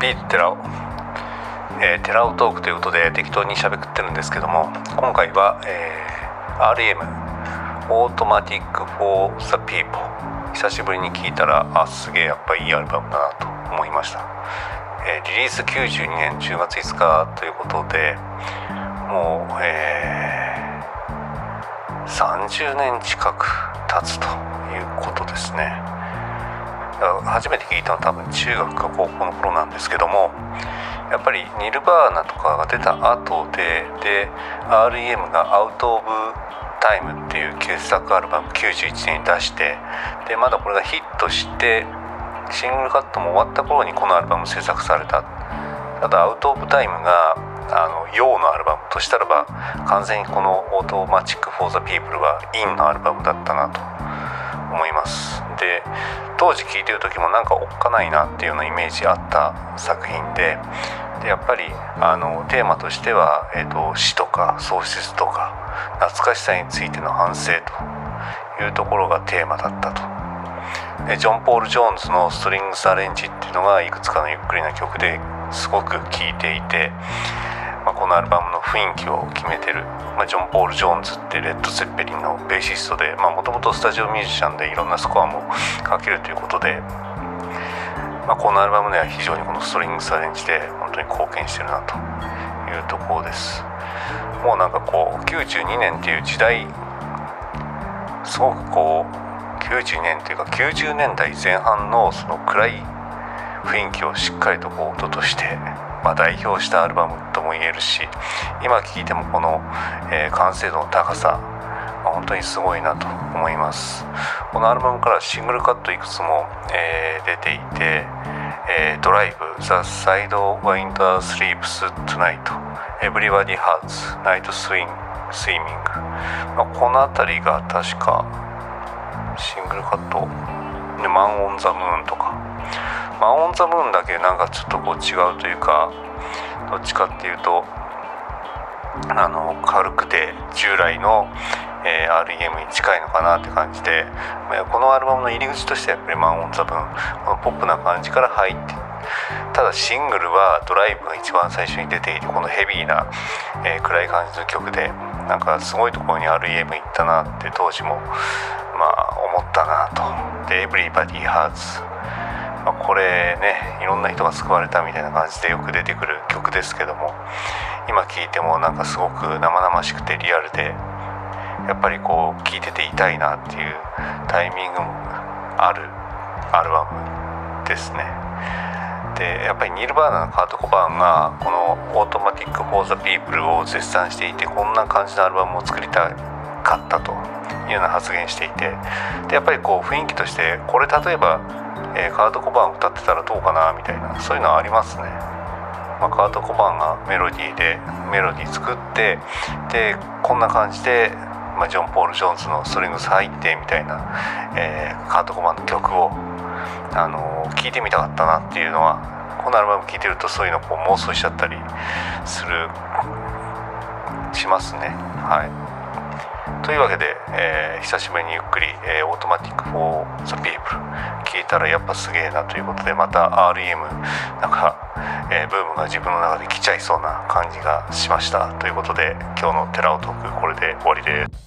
ビートテラオ、えー、テラオトークということで適当に喋ってるんですけども今回は、えー、RM オートマティック・フォー・ザ・ピーポー。久しぶりに聞いたらあすげえやっぱいいアルバムだなと思いました、えー、リリース92年10月5日ということでもう、えー、30年近く経つということですね。初めて聞いたのは多分中学か高校の頃なんですけどもやっぱりニルバーナとかが出た後でで REM が「Out of Time」っていう傑作アルバム91年に出してでまだこれがヒットしてシングルカットも終わった頃にこのアルバム制作された。ただ「Out of Timeが」あの陽のアルバムとしたらば完全にこの「Automatic for the People」は陰のアルバムだったなと思います。で当時聴いてる時もなんかおっかないなっていうようなイメージあった作品ででやっぱりあのテーマとしては、えーと、死とか喪失とか懐かしさについての反省というところがテーマだったと。でジョン・ポール・ジョーンズの「ストリングス・アレンジ」っていうのがいくつかのゆっくりな曲ですごく聴いていてまあ、このアルバムの雰囲気を決めてる、まあ、ジョン・ポール・ジョーンズってレッド・セッペリンのベーシストでもともとスタジオミュージシャンでいろんなスコアもかけるということで、まあ、このアルバムでは非常にこのストリングスアレンジで本当に貢献してるなというところです。もうなんかこう92年っていう時代すごくこう92年っていうか90年代前半のその暗い雰囲気をしっかりとこう音としてまあ、代表したアルバム言えるし今聴いてもこの、えー、完成度の高さ、まあ、本当にすごいなと思います。このアルバムからシングルカットいくつも、えー、出ていて、えー、 Drive、The Sidewinder Sleeps Tonite、Everybody Hurts、Night Swin、Swimming、まあ、この辺りが確かシングルカット、で Man on the Moon とか。まあ、オン・ザ・ムーンだけなんかちょっとこう違うというかどっちかっていうとあの軽くて従来の、えー、REM に近いのかなって感じで、まあ、このアルバムの入り口としてはやっぱりマン・オン・ザ・ムーンこのポップな感じから入ってただシングルはドライブが一番最初に出ていてこのヘビーな、えー、暗い感じの曲でなんかすごいところに REM 行ったなって当時もまあ思ったなと。で「Everybody Hurts」まあ、これねいろんな人が救われたみたいな感じでよく出てくる曲ですけども今聴いてもなんかすごく生々しくてリアルでやっぱりこう聴いてて痛いなっていうタイミングもあるアルバムですね。でやっぱりニルバーナのカート・コバーンがこの「Automatic for the People」を絶賛していてこんな感じのアルバムを作りたかったというような発言していてでやっぱりこう雰囲気としてこれ例えばえー、カート・コバーン歌ってたらどうかなみたいなそういうのはありますね、まあ、カート・コバンがメロディーでメロディー作ってでこんな感じで、まあ、ジョン・ポール・ジョーンズのストリングス入ってみたいな、えー、カート・コバーンの曲を、あのー、聞いてみたかったなっていうのはこのアルバム聴いてるとそういうのこう妄想しちゃったりするしますね。はい。というわけで、えー、久しぶりにゆっくり、えー、 Automatic for the People 聞いたらやっぱすげえなということでまた REM なんか、えー、ブームが自分の中で来ちゃいそうな感じがしましたということで今日のテラオトークこれで終わりです。